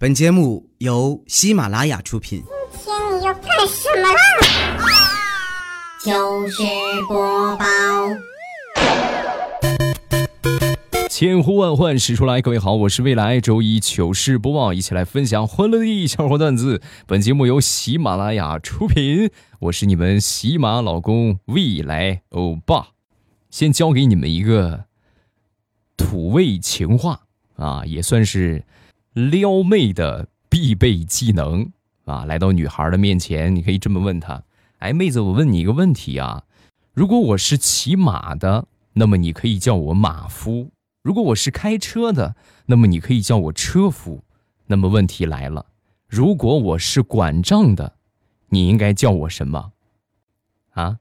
本节目由喜马拉雅出品。今天你要干什么啦？糗事播报，千呼万唤始出来，各位好，我是未来周一糗事播报，一起来分享欢乐的笑话段子。本节目由喜马拉雅出品，我是你们喜马老公未来欧巴。先教给你们一个土味情话啊，也算是撩妹的必备技能啊。来到女孩的面前，你可以这么问她：“哎，妹子，我问你一个问题啊，如果我是骑马的，那么你可以叫我马夫；如果我是开车的，那么你可以叫我车夫。那么问题来了，如果我是管账的，你应该叫我什么？啊，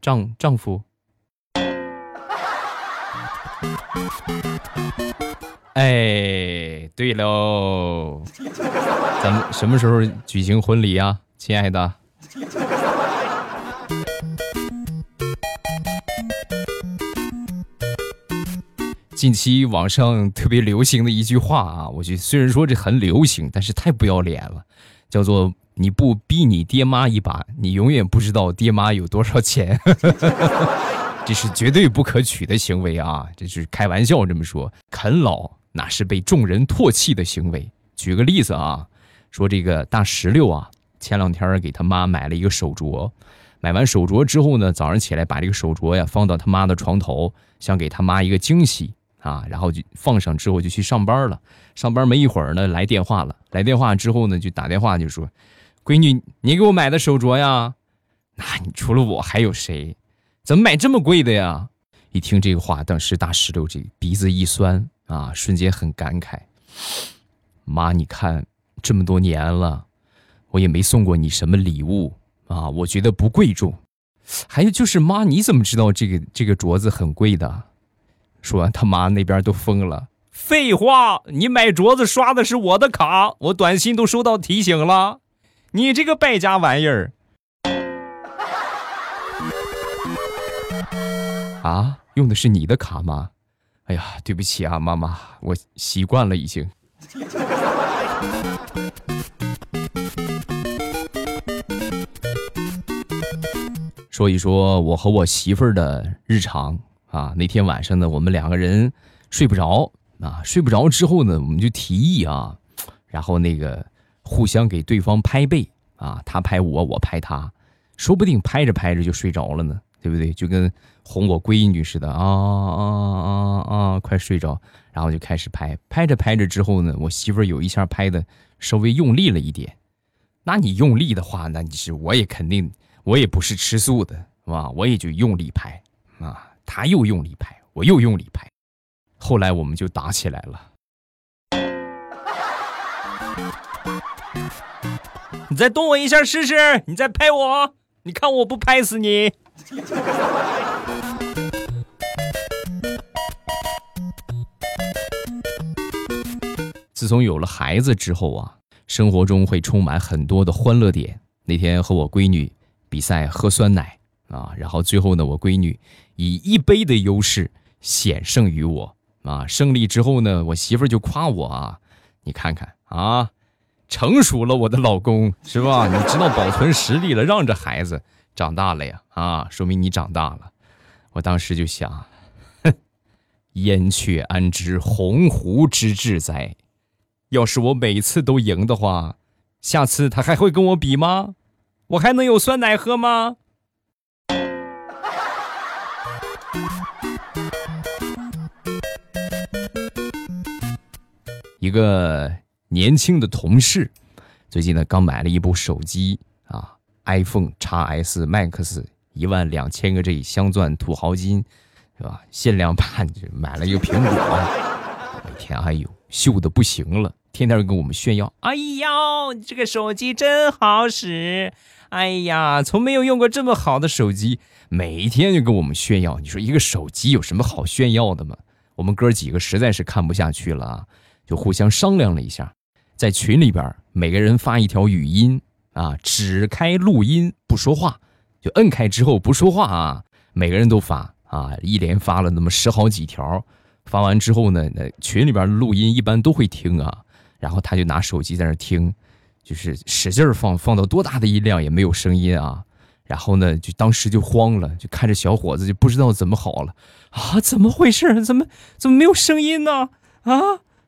丈丈夫？哎，对喽，咱们什么时候举行婚礼啊，亲爱的？近期网上特别流行的一句话啊，我觉得虽然说这很流行，但是太不要脸了，叫做“你不逼你爹妈一把，你永远不知道爹妈有多少钱”。这是绝对不可取的行为啊！这是开玩笑这么说，啃老那是被众人唾弃的行为。举个例子啊，说这个大石榴啊，前两天给他妈买了一个手镯，买完手镯之后呢，早上起来把这个手镯呀放到他妈的床头，想给他妈一个惊喜啊，然后就放上之后就去上班了。上班没一会儿呢，来电话了，来电话之后呢，就打电话就说：“闺女，你给我买的手镯呀？那你除了我还有谁？”怎么买这么贵的呀？一听这个话，当时大石榴这鼻子一酸啊，瞬间很感慨。妈，你看这么多年了，我也没送过你什么礼物啊，我觉得不贵重。还有就是妈，你怎么知道这个这个镯子很贵的？说完，他妈那边都疯了。废话，你买镯子刷的是我的卡，我短信都收到提醒了。你这个败家玩意儿！啊，用的是你的卡吗？哎呀，对不起啊，妈妈，我习惯了已经。说一说我和我媳妇儿的日常啊。那天晚上呢，我们两个人睡不着啊，睡不着之后呢，我们就提议啊，然后那个互相给对方拍背啊，他拍我，我拍他，说不定拍着拍着就睡着了呢。对不对？就跟哄我闺女似的啊啊啊啊！快睡着，然后就开始拍，拍着拍着之后呢，我媳妇儿有一下拍的稍微用力了一点。那你用力的话，那你是我也肯定，我也不是吃素的，是吧？我也就用力拍啊，他又用力拍，我又用力拍，后来我们就打起来了。你再动我一下试试，你再拍我，你看我不拍死你！自从有了孩子之后啊，生活中会充满很多的欢乐点。那天和我闺女比赛喝酸奶啊，然后最后呢，我闺女以一杯的优势险胜于我啊。胜利之后呢，我媳妇就夸我啊，你看看啊，成熟了，我的老公是吧？你知道保存实力了，让着孩子。长大了呀，啊，说明你长大了。我当时就想，哼，燕雀安知鸿鹄之志哉？要是我每次都赢的话，下次他还会跟我比吗？我还能有酸奶喝吗？一个年轻的同事，最近呢刚买了一部手机啊。iPhone X S Max 一万两千个 G 镶钻土豪金，是吧？限量版买了一个苹果，每天哎呦秀的不行了，天天跟我们炫耀。哎呦，这个手机真好使！哎呀，从没有用过这么好的手机，每一天就跟我们炫耀。你说一个手机有什么好炫耀的吗？我们哥几个实在是看不下去了啊，就互相商量了一下，在群里边每个人发一条语音。啊，只开录音不说话，就摁开之后不说话啊！每个人都发啊，一连发了那么十好几条，发完之后呢，那群里边录音一般都会听啊，然后他就拿手机在那听，就是使劲放，放到多大的音量也没有声音啊。然后呢，就当时就慌了，就看着小伙子就不知道怎么好了啊，怎么回事？怎么怎么没有声音呢？啊！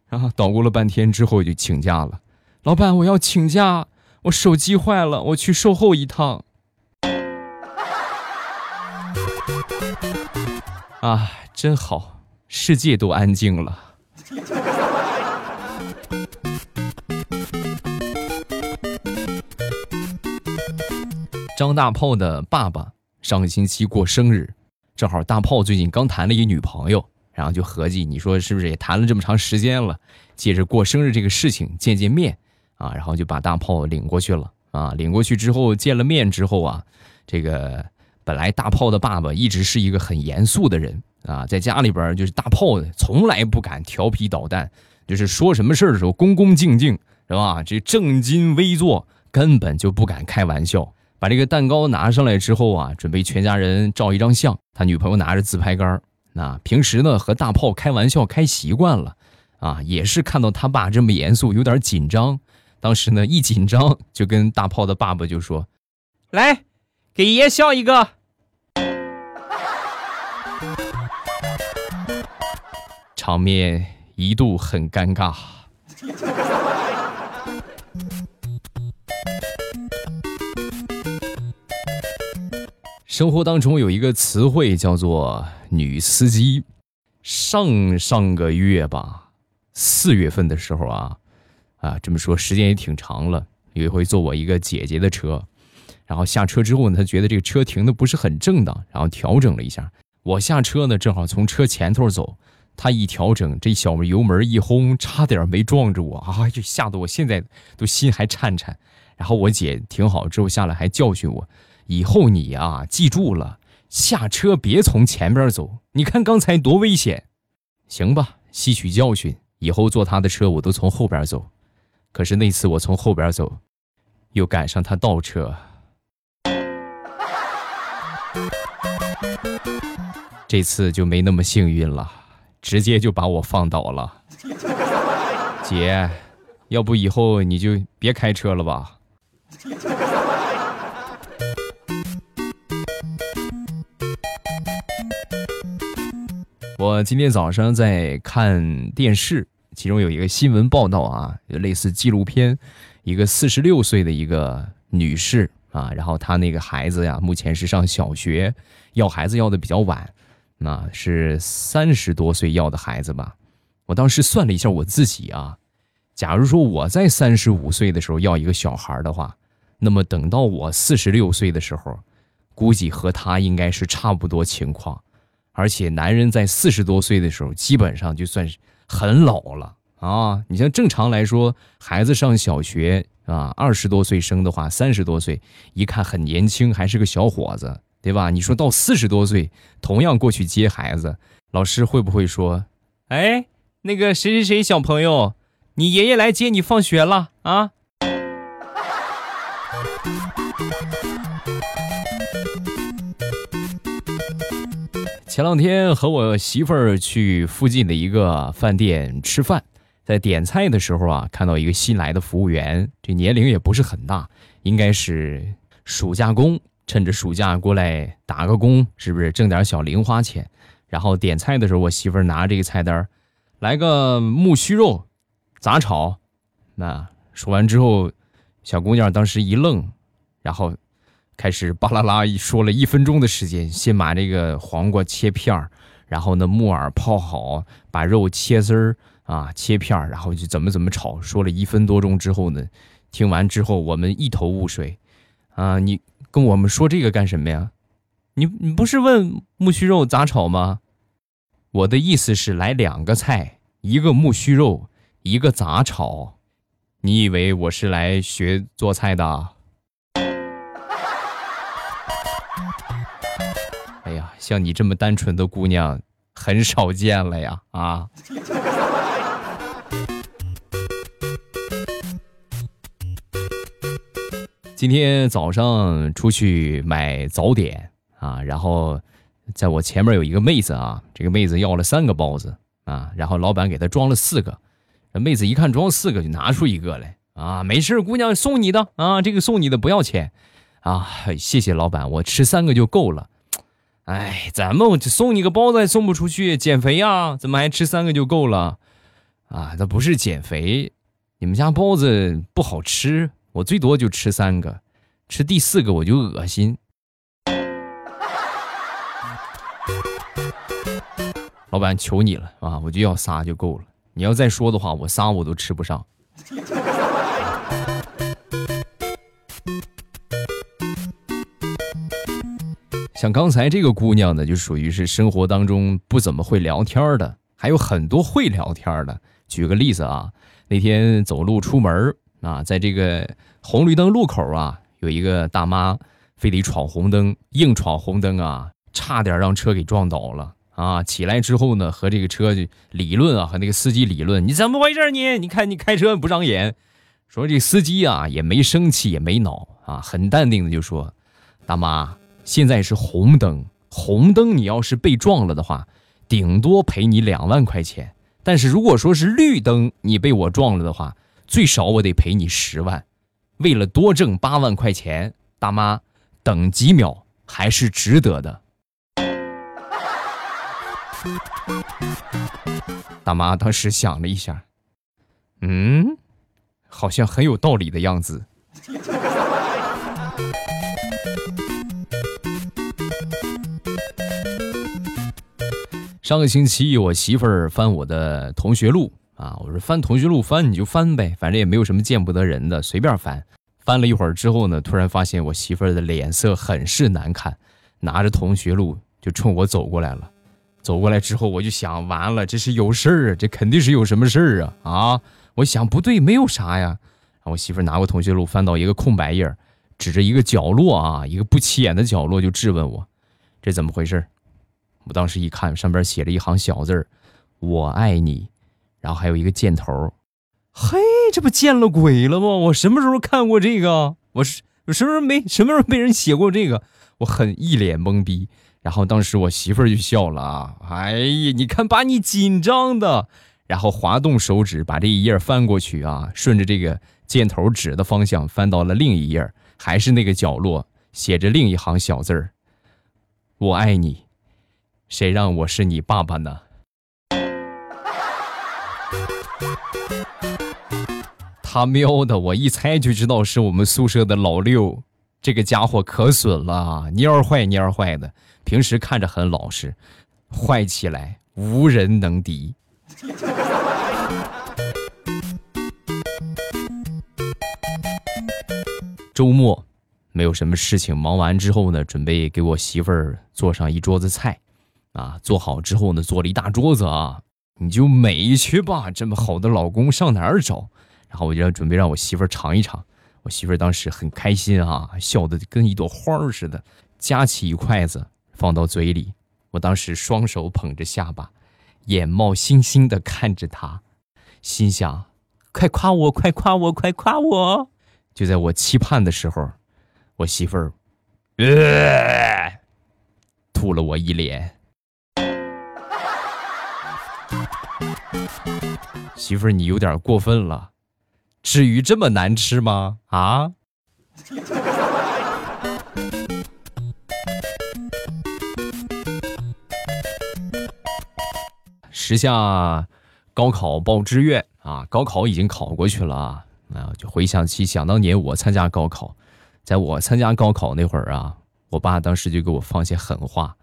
然后捣鼓了半天之后就请假了，老板，我要请假，我手机坏了，我去售后一趟。啊，真好，世界都安静了。张大炮的爸爸上个星期过生日，正好大炮最近刚谈了一女朋友，然后就合计，你说是不是也谈了这么长时间了，借着过生日这个事情见见面啊，然后就把大炮领过去了啊。领过去之后见了面之后啊，这个本来大炮的爸爸一直是一个很严肃的人啊，在家里边就是大炮从来不敢调皮捣蛋，就是说什么事儿的时候恭恭敬敬是吧？这正襟危坐，根本就不敢开玩笑。把这个蛋糕拿上来之后啊，准备全家人照一张相。他女朋友拿着自拍杆那平时呢和大炮开玩笑开习惯了，啊，也是看到他爸这么严肃，有点紧张。当时呢一紧张，就跟大炮的爸爸就说：“来，给爷笑一个。”场面一度很尴尬。生活当中有一个词汇叫做“女司机”。上上个月吧，四月份的时候啊，啊，这么说时间也挺长了。有一回坐我一个姐姐的车，然后下车之后呢，她觉得这个车停的不是很正当，然后调整了一下。我下车呢，正好从车前头走，她一调整，这小油门一轰，差点没撞着我啊！就吓得我现在都心还颤颤。然后我姐停好之后下来还教训我。以后你啊，记住了，下车别从前边走。你看刚才多危险，行吧？吸取教训，以后坐他的车我都从后边走。可是那次我从后边走，又赶上他倒车，这次就没那么幸运了，直接就把我放倒了。姐，要不以后你就别开车了吧？我今天早上在看电视，其中有一个新闻报道啊，类似纪录片，一个四十六岁的一个女士啊，然后她那个孩子呀，目前是上小学，要孩子要的比较晚，那是三十多岁要的孩子吧。我当时算了一下我自己啊，假如说我在三十五岁的时候要一个小孩的话，那么等到我四十六岁的时候，估计和她应该是差不多情况。而且男人在四十多岁的时候，基本上就算是很老了啊！你像正常来说，孩子上小学啊，二十多岁生的话，三十多岁一看很年轻，还是个小伙子，对吧？你说到四十多岁，同样过去接孩子，老师会不会说：“哎，那个谁谁谁小朋友，你爷爷来接你放学了啊？”前两天和我媳妇儿去附近的一个饭店吃饭，在点菜的时候啊，看到一个新来的服务员，这年龄也不是很大，应该是暑假工，趁着暑假过来打个工，是不是挣点小零花钱？然后点菜的时候，我媳妇儿拿这个菜单，来个木须肉，杂炒。那说完之后，小姑娘当时一愣，然后。开始巴拉拉一说了一分钟的时间，先把这个黄瓜切片儿，然后呢木耳泡好，把肉切丝儿啊切片儿，然后就怎么怎么炒。说了一分多钟之后呢，听完之后我们一头雾水，啊，你跟我们说这个干什么呀？你你不是问木须肉咋炒吗？我的意思是来两个菜，一个木须肉，一个杂炒。你以为我是来学做菜的？哎呀，像你这么单纯的姑娘很少见了呀！啊，今天早上出去买早点啊，然后在我前面有一个妹子啊，这个妹子要了三个包子啊，然后老板给她装了四个，妹子一看装四个，就拿出一个来啊，没事，姑娘送你的啊，这个送你的不要钱啊，谢谢老板，我吃三个就够了。哎，咱们送你个包子也送不出去，减肥呀？怎么还吃三个就够了？啊，那不是减肥，你们家包子不好吃，我最多就吃三个，吃第四个我就恶心。老板，求你了啊，我就要仨就够了。你要再说的话，我仨我都吃不上。像刚才这个姑娘呢，就属于是生活当中不怎么会聊天的，还有很多会聊天的。举个例子啊，那天走路出门啊，在这个红绿灯路口啊，有一个大妈非得闯红灯，硬闯红灯啊，差点让车给撞倒了。啊，起来之后呢，和这个车就理论啊，和那个司机理论，你怎么回事你？你看你开车不长眼。说这司机啊也没生气也没恼啊，很淡定的就说：“大妈，现在是红灯，红灯你要是被撞了的话，顶多赔你两万块钱。但是如果说是绿灯你被我撞了的话，最少我得赔你十万。为了多挣八万块钱，大妈等几秒还是值得的。”大妈当时想了一下，嗯，好像很有道理的样子。上个星期，我媳妇儿翻我的同学录啊，我说翻同学录翻你就翻呗，反正也没有什么见不得人的，随便翻。翻了一会儿之后呢，突然发现我媳妇儿的脸色很是难看，拿着同学录就冲我走过来了。走过来之后，我就想，完了，这是有事儿啊，这肯定是有什么事儿啊啊！我想不对，没有啥呀。我媳妇儿拿过同学录，翻到一个空白页，指着一个角落啊，一个不起眼的角落，就质问我：“这怎么回事？”我当时一看，上边写着一行小字儿：“我爱你。”然后还有一个箭头。嘿，这不见了鬼了吗？我什么时候看过这个？我是我什么时候没什么时候被人写过这个？我很一脸懵逼。然后当时我媳妇儿就笑了啊，哎呀，你看把你紧张的，然后滑动手指把这一页翻过去啊，顺着这个箭头指的方向翻到了另一页，还是那个角落写着另一行小字儿：“我爱你，谁让我是你爸爸呢？” 他喵的，我一猜就知道是我们宿舍的老六，这个家伙可损了，蔫坏蔫坏的。平时看着很老实，坏起来无人能敌。周末没有什么事情，忙完之后呢，准备给我媳妇儿做上一桌子菜，啊，做好之后呢，做了一大桌子啊，你就美去吧，这么好的老公上哪儿找？然后我就要准备让我媳妇儿尝一尝，我媳妇儿当时很开心啊，笑得跟一朵花儿似的，夹起一筷子。放到嘴里，我当时双手捧着下巴，眼冒星星的看着他，心想：快夸我，快夸我，快夸我！就在我期盼的时候，我媳妇儿，呃，吐了我一脸。媳妇儿，你有点过分了，至于这么难吃吗？啊？时下高考报志愿啊，高考已经考过去了啊，啊，就回想起想当年我参加高考，在我参加高考那会儿啊，我爸当时就给我放些狠话，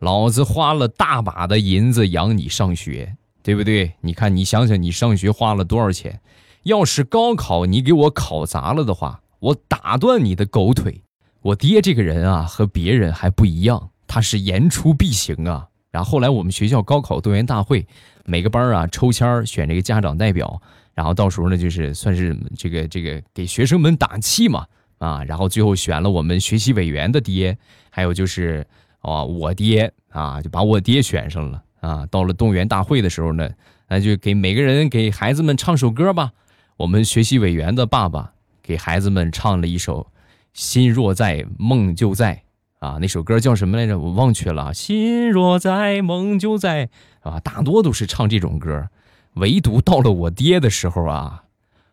老子花了大把的银子养你上学，对不对？你看你想想，你上学花了多少钱？要是高考你给我考砸了的话，我打断你的狗腿！我爹这个人啊，和别人还不一样，他是言出必行啊。然后后来我们学校高考动员大会，每个班啊抽签选这个家长代表，然后到时候呢就是算是这个这个给学生们打气嘛啊，然后最后选了我们学习委员的爹，还有就是啊我爹啊就把我爹选上了啊。到了动员大会的时候呢，那就给每个人给孩子们唱首歌吧。我们学习委员的爸爸给孩子们唱了一首《心若在，梦就在》。啊，那首歌叫什么来着？我忘却了。心若在，梦就在，啊，大多都是唱这种歌。唯独到了我爹的时候啊，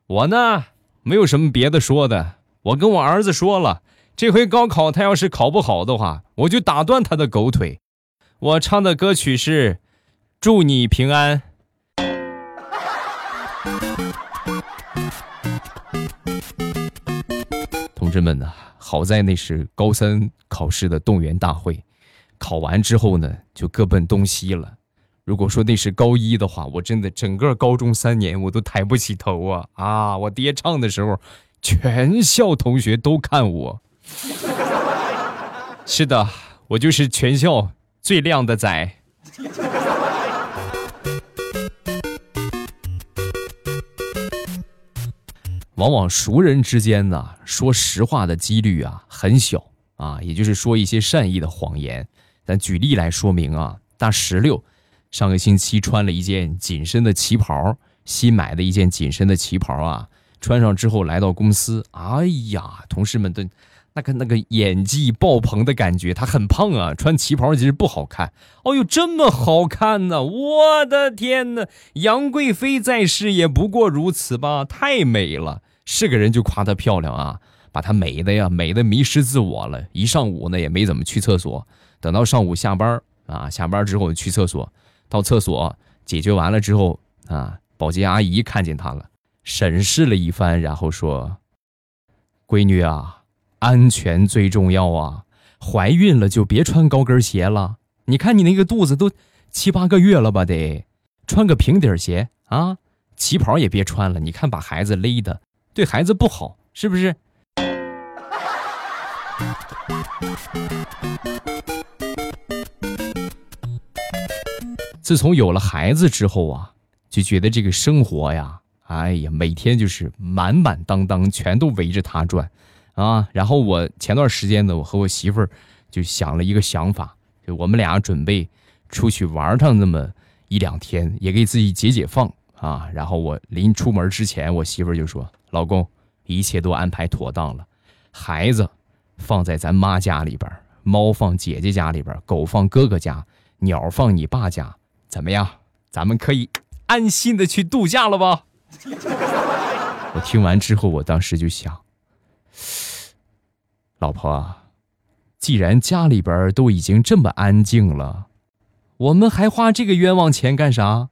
我呢没有什么别的说的，我跟我儿子说了，这回高考他要是考不好的话，我就打断他的狗腿。我唱的歌曲是《祝你平安》。同志们呐，好在那是高三考试的动员大会，考完之后呢，就各奔东西了。如果说那是高一的话，我真的整个高中三年我都抬不起头啊！啊，我爹唱的时候，全校同学都看我。是的，我就是全校最靓的仔。往往熟人之间呢，说实话的几率啊很小啊，也就是说一些善意的谎言。咱举例来说明啊，大石榴上个星期穿了一件紧身的旗袍，新买的一件紧身的旗袍啊，穿上之后来到公司，哎呀，同事们都那个那个演技爆棚的感觉。他很胖啊，穿旗袍其实不好看。哦呦，这么好看呢！我的天哪，杨贵妃在世也不过如此吧？太美了。是个人就夸她漂亮啊，把她美的呀，美的迷失自我了。一上午呢也没怎么去厕所，等到上午下班啊，下班之后去厕所，到厕所解决完了之后啊，保洁阿姨看见她了，审视了一番，然后说：“闺女啊，安全最重要啊，怀孕了就别穿高跟鞋了。你看你那个肚子都七八个月了吧？得穿个平底鞋啊，旗袍也别穿了。你看把孩子勒的。”对孩子不好，是不是？自从有了孩子之后啊，就觉得这个生活呀，哎呀，每天就是满满当当，全都围着他转，啊。然后我前段时间呢，我和我媳妇儿就想了一个想法，就我们俩准备出去玩上那么一两天，也给自己解解放啊。然后我临出门之前，我媳妇儿就说。老公，一切都安排妥当了，孩子放在咱妈家里边，猫放姐姐家里边，狗放哥哥家，鸟放你爸家，怎么样？咱们可以安心的去度假了吧？我听完之后，我当时就想，老婆，既然家里边都已经这么安静了，我们还花这个冤枉钱干啥？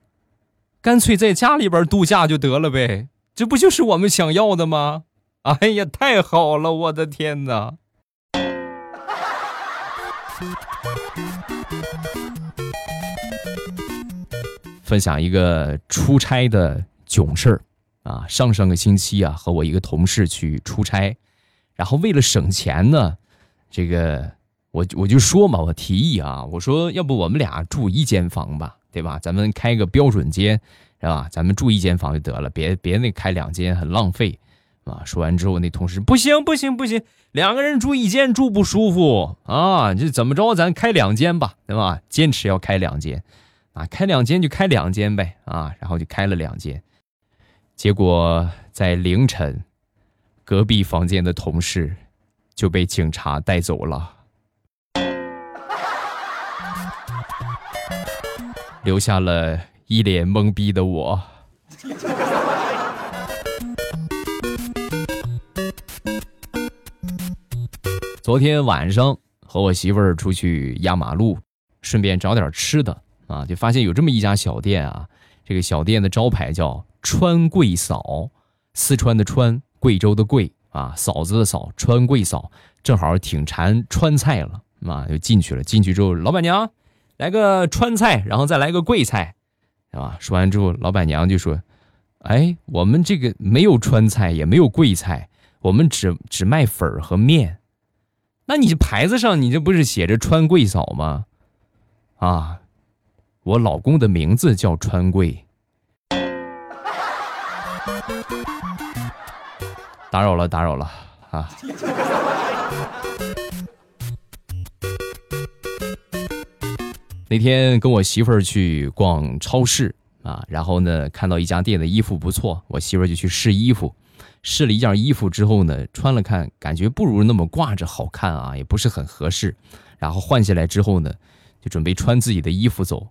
干脆在家里边度假就得了呗。这不就是我们想要的吗？哎呀，太好了！我的天哪！分享一个出差的囧事儿啊！上上个星期啊，和我一个同事去出差，然后为了省钱呢，这个我我就说嘛，我提议啊，我说要不我们俩住一间房吧，对吧？咱们开个标准间。是吧？咱们住一间房就得了，别别那开两间很浪费，啊！说完之后，那同事不行不行不行，两个人住一间住不舒服啊！这怎么着？咱开两间吧，对吧？坚持要开两间，啊，开两间就开两间呗，啊，然后就开了两间，结果在凌晨，隔壁房间的同事就被警察带走了，留下了。一脸懵逼的我。昨天晚上和我媳妇儿出去压马路，顺便找点吃的啊，就发现有这么一家小店啊。这个小店的招牌叫“川贵嫂”，四川的川，贵州的贵啊，嫂子的嫂，川贵嫂，正好挺馋川菜了啊，就进去了。进去之后，老板娘来个川菜，然后再来个贵菜。啊！说完之后，老板娘就说：“哎，我们这个没有川菜，也没有贵菜，我们只只卖粉儿和面。那你牌子上，你这不是写着川贵嫂吗？啊，我老公的名字叫川贵。打扰了，打扰了啊！”那天跟我媳妇儿去逛超市啊，然后呢看到一家店的衣服不错，我媳妇儿就去试衣服，试了一件衣服之后呢，穿了看，感觉不如那么挂着好看啊，也不是很合适，然后换下来之后呢，就准备穿自己的衣服走，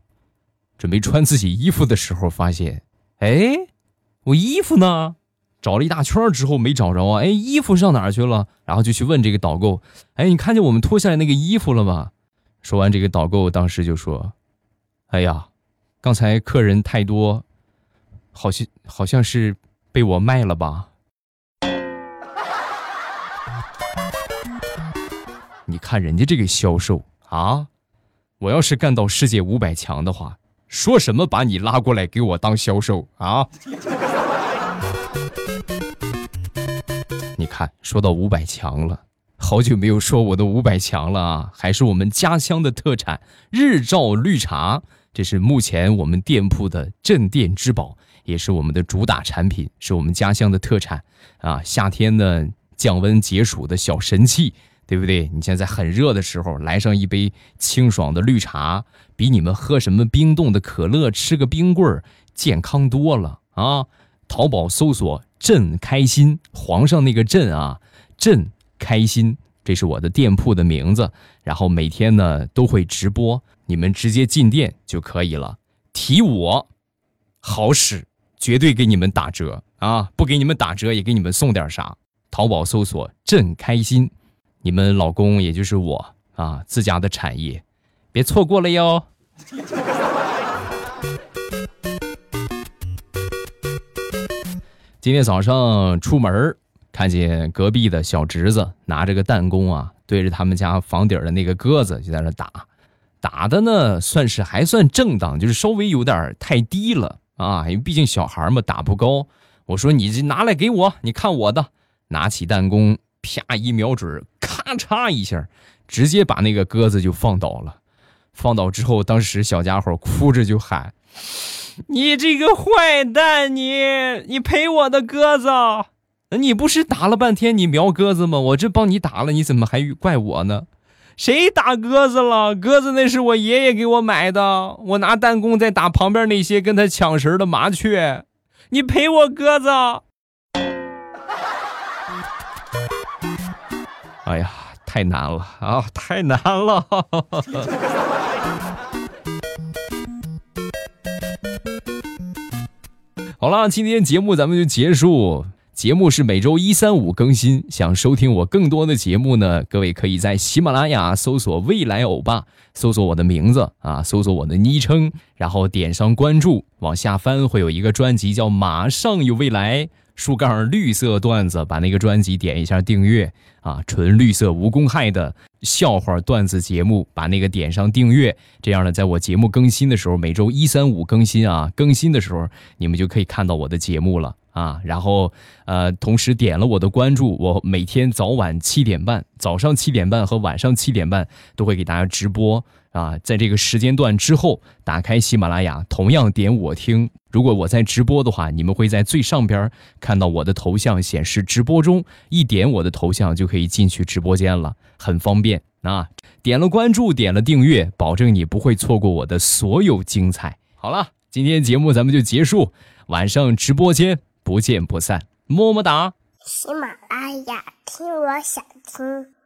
准备穿自己衣服的时候，发现哎，我衣服呢？找了一大圈之后没找着啊！哎，衣服上哪儿去了？然后就去问这个导购：“哎，你看见我们脱下来那个衣服了吗？”说完，这个导购当时就说：“哎呀，刚才客人太多，好像好像是被我卖了吧？” 你看人家这个销售啊，我要是干到世界五百强的话，说什么把你拉过来给我当销售啊？你看，说到五百强了，好久没有说我的五百强了啊！还是我们家乡的特产日照绿茶，这是目前我们店铺的镇店之宝，也是我们的主打产品，是我们家乡的特产啊！夏天呢，降温解暑的小神器，对不对？你现在很热的时候，来上一杯清爽的绿茶，比你们喝什么冰冻的可乐、吃个冰棍儿健康多了啊！淘宝搜索。朕开心，皇上那个朕啊，朕开心，这是我的店铺的名字。然后每天呢都会直播，你们直接进店就可以了。提我，好使，绝对给你们打折啊！不给你们打折，也给你们送点啥。淘宝搜索“朕开心”，你们老公也就是我啊，自家的产业，别错过了哟。今天早上出门看见隔壁的小侄子拿着个弹弓啊，对着他们家房顶的那个鸽子就在那打，打的呢算是还算正当，就是稍微有点太低了啊，因为毕竟小孩嘛打不高。我说你这拿来给我，你看我的，拿起弹弓啪一瞄准，咔嚓一下，直接把那个鸽子就放倒了。放倒之后，当时小家伙哭着就喊。你这个坏蛋，你你赔我的鸽子，你不是打了半天你瞄鸽子吗？我这帮你打了，你怎么还怪我呢？谁打鸽子了？鸽子那是我爷爷给我买的，我拿弹弓在打旁边那些跟他抢食的麻雀，你赔我鸽子。哎呀，太难了啊，太难了。好了，今天节目咱们就结束。节目是每周一、三、五更新。想收听我更多的节目呢，各位可以在喜马拉雅搜索“未来欧巴”，搜索我的名字啊，搜索我的昵称，然后点上关注，往下翻会有一个专辑叫《马上有未来》。树杠绿色段子，把那个专辑点一下订阅啊，纯绿色无公害的笑话段子节目，把那个点上订阅，这样呢，在我节目更新的时候，每周一三五更新啊，更新的时候你们就可以看到我的节目了啊。然后呃，同时点了我的关注，我每天早晚七点半，早上七点半和晚上七点半都会给大家直播。啊，在这个时间段之后，打开喜马拉雅，同样点我听。如果我在直播的话，你们会在最上边看到我的头像显示直播中，一点我的头像就可以进去直播间了，很方便啊。点了关注，点了订阅，保证你不会错过我的所有精彩。好了，今天节目咱们就结束，晚上直播间不见不散，么么哒。喜马拉雅听，我想听。